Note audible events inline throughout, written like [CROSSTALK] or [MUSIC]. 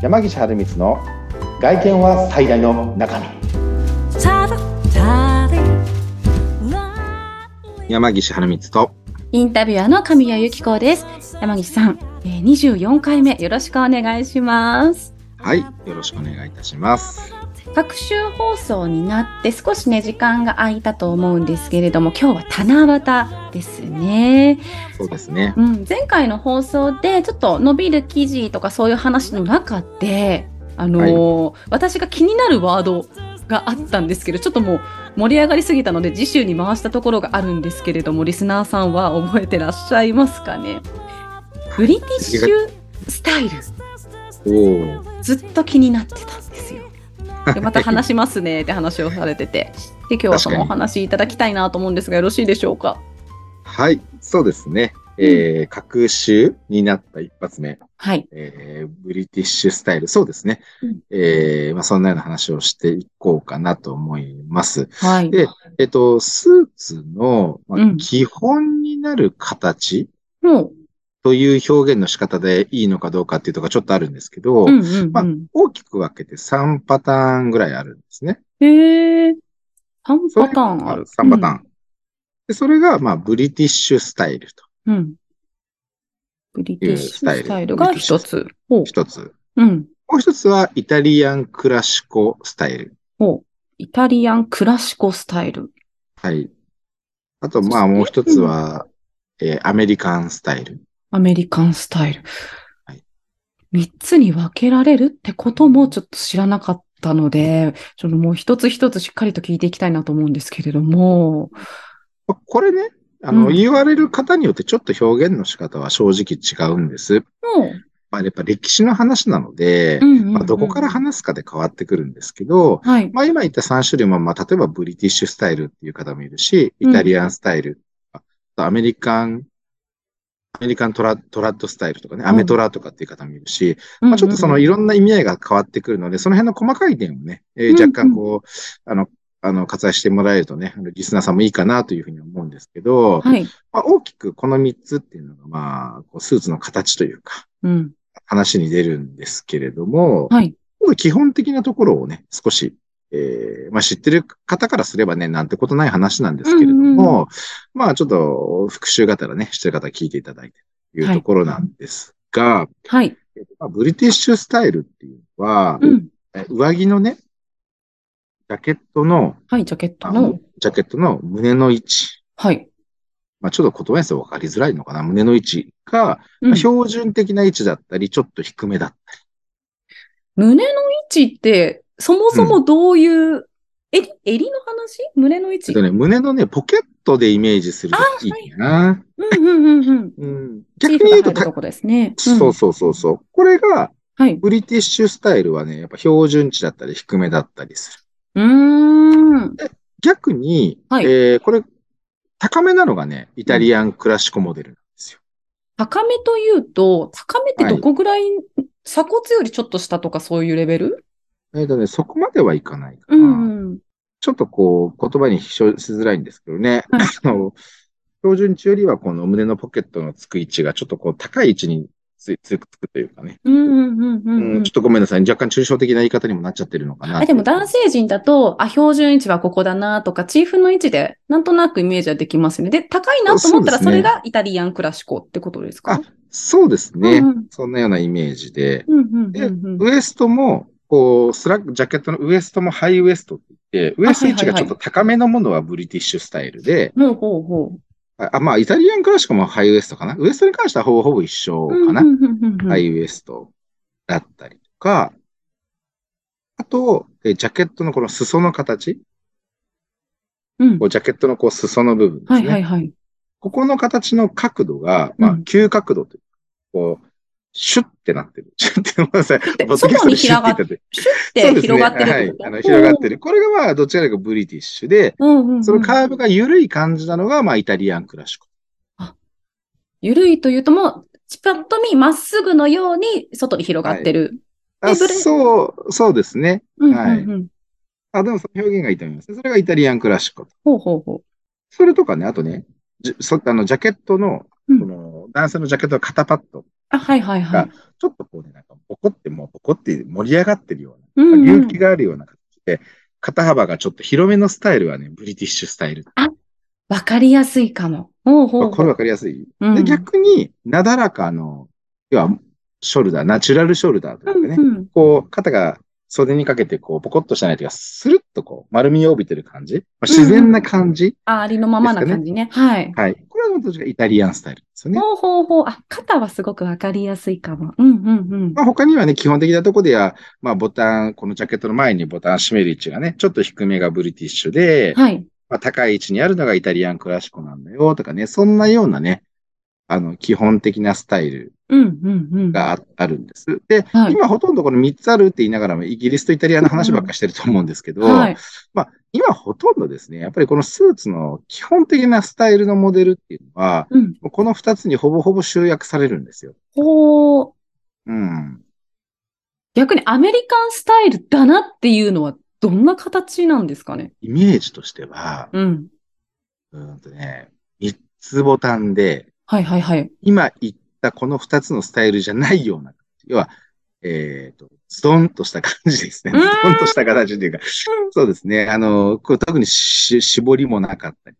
山岸春光の外見は最大の中身山岸春光とインタビュアーの神谷由紀子です。山岸さん、えー、24回目よろしくお願いします。はいよろしくお願いいたします各週放送になって少しね時間が空いたと思うんですけれども今日は七夕ですね、そうですね。うん、前回の放送でちょっと伸びる記事とかそういう話の中であのー私が気になるワードがあったんですけどちょっともう盛り上がりすぎたので次週に回したところがあるんですけれどもリスナーさんは覚えてらっしゃいますかね？ブリティッシュスタイル。ずっと気になってた。ん [LAUGHS] でまた話しますねって話をされててで今日はそのお話いただきたいなと思うんですがよろしいでしょうか？はいそうですねえー、各週になった一発目、はい。えー、ブリティッシュスタイル。そうですね。うんえー、まあ、そんなような話をしていこうかなと思います。はい。で、えっと、スーツの、まあうん基本になる形もう、という表現の仕方でいいのかどうかっていうところがちょっとあるんですけど、うんうんうん。まあ大きく分けて3パターンぐらいあるんですね。へえ。3それパターンある。3パターン。で、それが、まあ、ブリティッシュスタイルとうん。うん。ブリティッシュスタイルが一つ。一つ。うん。もう一つは、イタリアンクラシコスタイル。ほう。イタリアンクラシコスタイル。はい。あと、まあ、もう一つは、えーアメリカンスタイル。アメリカンスタイル。はい三つに分けられるってこともちょっと知らなかったので、ちょっともう一つ一つしっかりと聞いていきたいなと思うんですけれども。まあこれね、あの、うん言われる方によってちょっと表現の仕方は正直違うんです。もまあ、やっぱ歴史の話なのでう、んうんうんまあ、どこから話すかで変わってくるんですけど、はい。まあ、今言った3種類も、まあ、例えばブリティッシュスタイルっていう方もいるし、うんイタリアンスタイル、あとアメリカン、アメリカントラトラッドスタイルとかね、アメトラとかっていう方もいるし、まあ、ちょっとそのいろんな意味合いが変わってくるので、その辺の細かい点をね、えーうんうん若干こう、あの、あの、割愛してもらえるとね、リスナーさんもいいかなというふうに思うんですけど、はい。まあ、大きくこの3つっていうのが、まあ、こうスーツの形というか、うん。話に出るんですけれども、はい。基本的なところをね、少し、えーまあ知ってる方からすればね、なんてことない話なんですけれども、うんうんまあちょっと復習がてらね、知ってる方は聞いていただいてというところなんですが、はい。えっとまあ、ブリティッシュスタイルっていうのは、うん。え上着のね、ジャケットの、はい、ジャケットあの。ジャケットの胸の位置、はい。まあちょっと言葉にすると分かりづらいのかな、胸の位置が、うんまあ標準的な位置だったり、ちょっと低めだったり。胸の位置って、そもそもどういう、襟、襟の話？胸の位置？えっとね、胸のね、ポケットでイメージするといいかな。うんうんうんうん。うん、チー逆に言うととこですね。んそうそうそうそう。これが、はい。ブリティッシュスタイルはね、やっぱ標準値だったり低めだったりする。うーん。逆に、はいえーこれ、高めなのがね、イタリアンクラシコモデルなんですよ。高めというと、高めってどこぐらい、鎖骨よりちょっと下とかそういうレベル？えっ、とね、そこまではいかないかうな。んうん。ちょっとこう、言葉に表しづらいんですけどね。はいあの、標準値よりはこの胸のポケットのつく位置がちょっとこう高い位置につつくつくというかね。うんうんうんうんちょっとごめんなさい。若干抽象的な言い方にもなっちゃってるのかな。あでも男性陣だと、あ、標準位置はここだなとか、チーフの位置で、なんとなくイメージはできますよね。で、高いなと思ったら、それがイタリアンクラシコってことですか？あそうですね。うんうんそんなようなイメージで。うんうんうんでうん。ウエストも、こう、スラック、ジャケットのウエストもハイウエストって言って、ウエスト位置がちょっと高めのものはブリティッシュスタイルで、ほうほうほう。あ、あまあ、イタリアンクラシコもハイウエストかな？ウエストに関してはほぼほぼ一緒かな？ハイウエストだったりとか、あと、えジャケットのこの裾の形、うんこうジャケットのこう裾の部分ですはいね。はいはい。ここの形の角度が、まあうん、急角度というか、こう、シュッてなってる。シュッて、ごめんなさい。てポッドキャストでシュッて言っててシュッて広がってるはい。あの、広がってる。これがまあ、どちらかというとブリティッシュで、うんうんうん。そのカーブが緩い感じなのが、まあ、イタリアンクラシコ。ゆるいというともう、パッと見まっすぐのように外に広がってる。あえブレそう、そうですね。うんうんはいうん。あ、でもその表現がいいと思います。それがイタリアンクラシコ。ほうほうほそれとかね、あとね、じそあのジャケットの、うんその男性のジャケットの肩パッド。う。あ、はいはいはい。ちょっとこうね、なんか、ボコってもう、ボコって盛り上がってるような、うんうん隆起があるような形で、肩幅がちょっと広めのスタイルはね、ブリティッシュスタイル。わかりやすいかも。ほうほうほうこれわかりやすい。うんで、逆に、なだらかの、要は、ショルダー、ナチュラルショルダーとかね、うんうんこう、肩が袖にかけて、こう、ポコッとしたないというか、スルッとこう、丸みを帯びてる感じ、まあ、自然な感じ、あ、ありのままな感じね。はい。はい。これは私がイタリアンスタイルですよね。ほうほうほう。あ、肩はすごくわかりやすいかも。うんうんうん。まあ、他にはね、基本的なとこでは、まあ、ボタン、このジャケットの前にボタン閉める位置がね、ちょっと低めがブリティッシュで、はい。まあ、高い位置にあるのがイタリアンクラシコなんだよ、とかね、そんなようなね、あの、基本的なスタイルうんうんうん。がああるんです。で、はい今ほとんどこの3つあるって言いながらも、イギリスとイタリアの話ばっかしてると思うんですけど、はい。まあ、今ほとんどですね、やっぱりこのスーツの基本的なスタイルのモデルっていうのは、うん。この2つにほぼほぼ集約されるんですよ。ほう。うん。逆にアメリカンスタイルだなっていうのはどんな形なんですかね？イメージとしては、うん。うーんとね、3つボタンで、はいはいはい。今言ったこの2つのスタイルじゃないような、要は、えっ、と、ストンとした感じですね。うんストンとした形っていうか、そうですね。あの、こう特にし絞りもなかったり、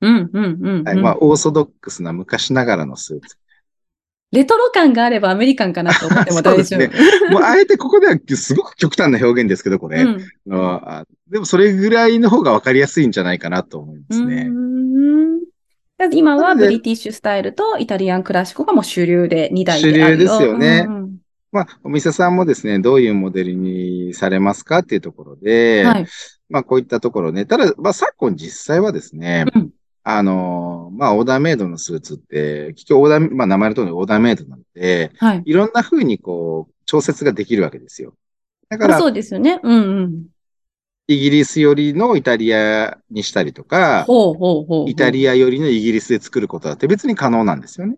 うんうんうん、うんはいまあ、オーソドックスな昔ながらのスーツ。レトロ感があればアメリカンかなと思っても大丈夫。[LAUGHS] そうでもう、あえてここではすごく極端な表現ですけど、これ。うんあでも、それぐらいの方がわかりやすいんじゃないかなと思いますね。うーん今はブリティッシュスタイルとイタリアンクラシコがもう主流で2台であるよ主流ですよねまあ、お店さんもですね、どういうモデルにされますかっていうところで、はい。まあ、こういったところね。ただ、まあ、昨今実際はですね、うんあの、まあ、オーダーメイドのスーツって、結局オーダー、まあ、名前の通りオーダーメイドなので、はい。いろんな風にこう、調節ができるわけですよ。だからあそ、うですよね。うんうん。イギリス寄りのイタリアにしたりとか、ほうほうほうほう。イタリア寄りのイギリスで作ることだって別に可能なんですよね。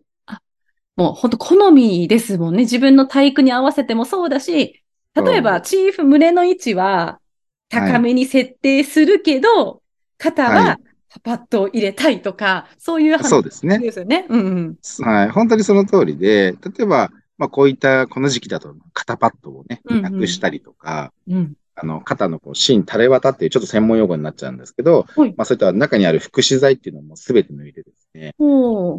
もう本当好みですもんね。自分の体育に合わせてもそうだし、例えばチーフ胸の位置は高めに設定するけど、肩ははパパッと入れたいとか、そういう話そうですね。ですよね。うんうん。はい。本当にその通りで、例えば、まあ、こういった、この時期だと、肩パッドをね、うんうんなくしたりとか、うん。あの、肩のこう芯垂れ渡っていうちょっと専門用語になっちゃうんですけど、はいまあそういった中にある副資材っていうのも全て抜いてですね。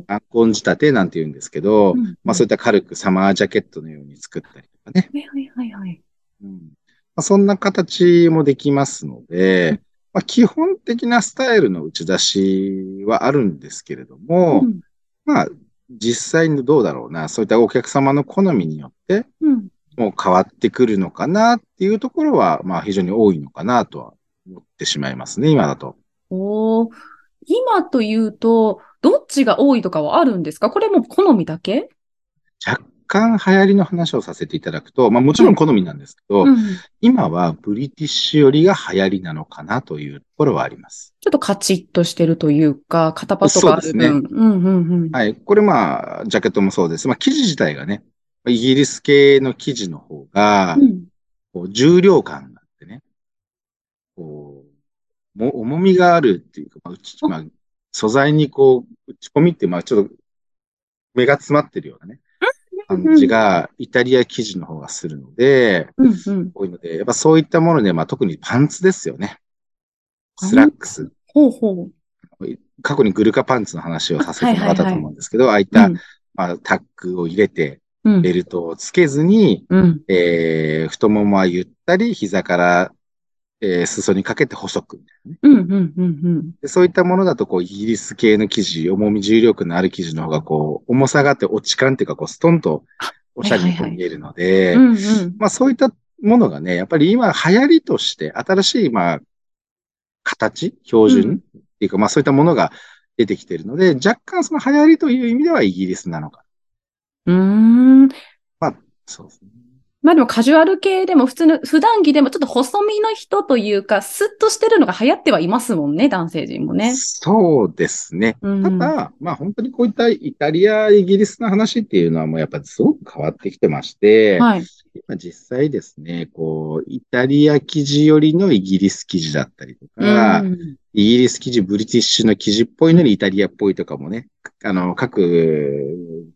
アンコン仕立てなんて言うんですけど、うんまあそういった軽くサマージャケットのように作ったりとかね。はいはいはいはい。うんまあ、そんな形もできますので、うんまあ基本的なスタイルの打ち出しはあるんですけれども、うんまあ実際にどうだろうな、そういったお客様の好みによって、うん。もう変わってくるのかなっていうところは、まあ非常に多いのかなとは思ってしまいますね、今だと。おー今というと、どっちが多いとかはあるんですか？これも好みだけ？若干流行りの話をさせていただくと、まあもちろん好みなんですけど、うん。今はブリティッシュ寄りが流行りなのかなというところはあります。ちょっとカチッとしてるというか、肩パッドがある分。そううんうんうん。はい。これまあ、ジャケットもそうです。まあ生地自体がね、イギリス系の生地の方がう、んこう重量感があってね、こう、も重みがあるっていうか、まあ、素材にこう、打ち込みって、まあちょっと、目が詰まってるようなね、感じが、イタリア生地の方がするので、うんうん。多いので、やっぱそういったもので、まあ特にパンツですよね。スラックス。ほうほう。過去にグルカパンツの話をさせてもらったと思うんですけど、ああいった、んまあ、タックを入れて、うんベルトをつけずに、うん。えー、太ももはゆったり、膝から、えー、裾にかけて細く。うんうんうんうん。でそういったものだと、こう、イギリス系の生地、重み重力のある生地の方が、こう、重さがあって落ち感っていうか、こう、ストンとおしゃれに見えるので。まあ、そういったものがね、やっぱり今流行りとして、新しい、まあ、形、標準、うんっていうか、まあ、そういったものが出てきているので、若干その流行りという意味ではイギリスなのか。うーん。そうですね。まあでもカジュアル系でも普通の、普段着でもちょっと細身の人というか、スッとしてるのが流行ってはいますもんね、男性陣もね。そうですね。うんただ、まあ本当にこういったイタリア、イギリスの話っていうのはもうやっぱすごく変わってきてまして、はい。今実際ですね、こう、イタリア生地よりのイギリス生地だったりとか、うんイギリス生地、ブリティッシュの生地っぽいのにイタリアっぽいとかもね、あの、各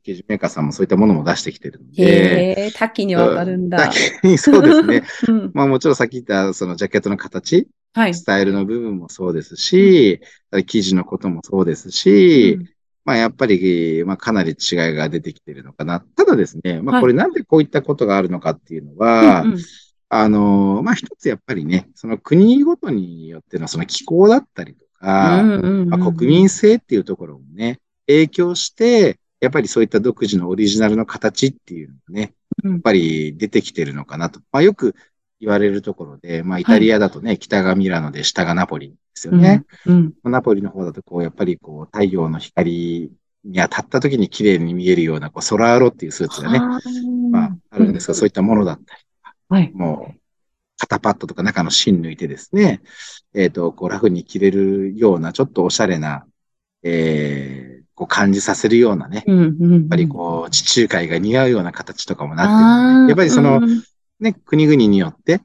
生地メーカーさんもそういったものも出してきてるので、へえ、多岐にわたるんだ。うんそうですね。[LAUGHS] うんまあもちろんさっき言ったそのジャケットの形、はい。スタイルの部分もそうですし、生地のこともそうですし、うんまあやっぱり、まあかなり違いが出てきてるのかな。ただですね、まはいあこれなんでこういったことがあるのかっていうのは、うんうんあの、まあ一つやっぱりね、その国ごとによってのその気候だったりとか、うんうんうんまあ、国民性っていうところもね、影響して、やっぱりそういった独自のオリジナルの形っていうのがね、うんやっぱり出てきてるのかなと。まあよく言われるところで、まあイタリアだとね、北がミラノで下がナポリですよね。うんうんナポリの方だとこう、やっぱりこう、太陽の光に当たった時に綺麗に見えるような、こう、ソラーロっていうスーツがね、はーまああるんですが、そういったものだったり、はい。もう、肩パッドとか中の芯抜いてですね、えっ、と、こう、ラフに着れるような、ちょっとおしゃれな、えー、こう感じさせるようなね、うんうんうん。やっぱりこう、地中海が似合うような形とかもなってやっぱりその、ね、国々によって、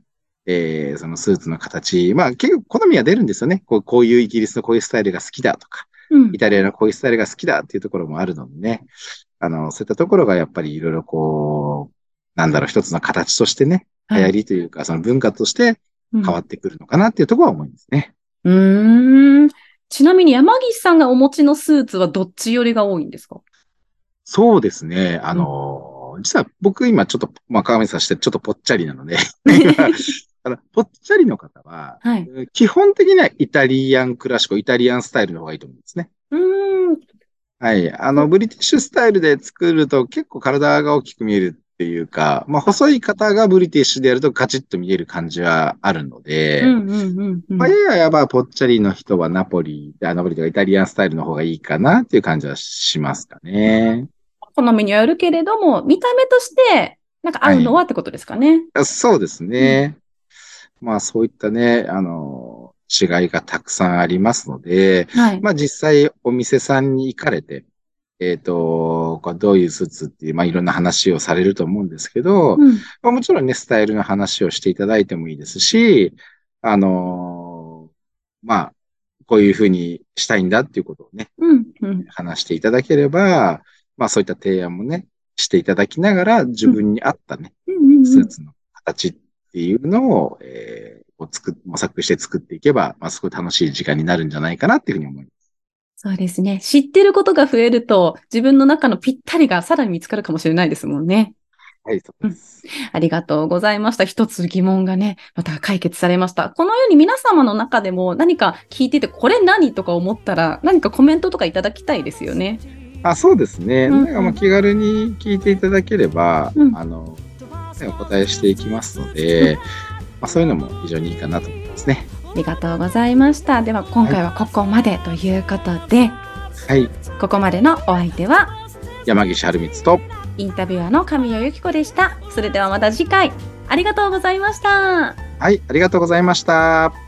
えー、そのスーツの形、まあ結構好みは出るんですよね。こうこういうイギリスのこういうスタイルが好きだとか、うんイタリアのこういうスタイルが好きだっていうところもあるのでね。あの、そういったところがやっぱりいろいろこう、なんだろう、一つの形としてね、流行りというか、その文化として変わってくるのかなっていうところは思いますね。うんうーん。ちなみに山岸さんがお持ちのスーツはどっち寄りが多いんですか？そうですね。あの、実は僕今ちょっと、まあ鏡さんしてちょっとぽっちゃりなので、[LAUGHS] ぽっちゃりの方は、はい。基本的にはイタリアンクラシコ、イタリアンスタイルの方がいいと思うんですね。うーん。はい。あの、ブリティッシュスタイルで作ると結構体が大きく見えるっていうか、まあ、細い方がブリティッシュでやるとカチッと見える感じはあるので、うんうんうんうんまあ、やややばぽっちゃりの人はナポリ、あナポリとかイタリアンスタイルの方がいいかなっていう感じはしますかね。好みにはよるけれども、見た目として、なんか合うのはってことですかね。あそうですね。まあ、そういったね、あの、違いがたくさんありますので、はい。まあ実際お店さんに行かれて、えっ、と、こうどういうスーツっていう、まあいろんな話をされると思うんですけど、うん。まあ、もちろんね、スタイルの話をしていただいてもいいですし、あのまあ、こういうふうにしたいんだっていうことをね、うんうん。話していただければ、まあそういった提案もね、していただきながら、自分に合ったね、うんうん。スーツの形っていうのを、えー、こう作っ模索して作っていけば、まあすごい楽しい時間になるんじゃないかなっていうふうに思います。そうですね。知ってることが増えると、自分の中のぴったりがさらに見つかるかもしれないですもんね。はい、そうです。ありがとうございました。一つ疑問がね、また解決されました。このように皆様の中でも何か聞いてて、これ何とか思ったら、何かコメントとかいただきたいですよね。あそうですね。うんなんかもう気軽に聞いていただければ、うんあの、ねお答えしていきますので、まあ、そういうのも非常にいいかなと思いますね。ありがとうございました。では今回はここまでということで、はい。ここまでのお相手は、山岸春光と、インタビュアーの神谷由紀子でした。それではまた次回、ありがとうございました。はい、ありがとうございました。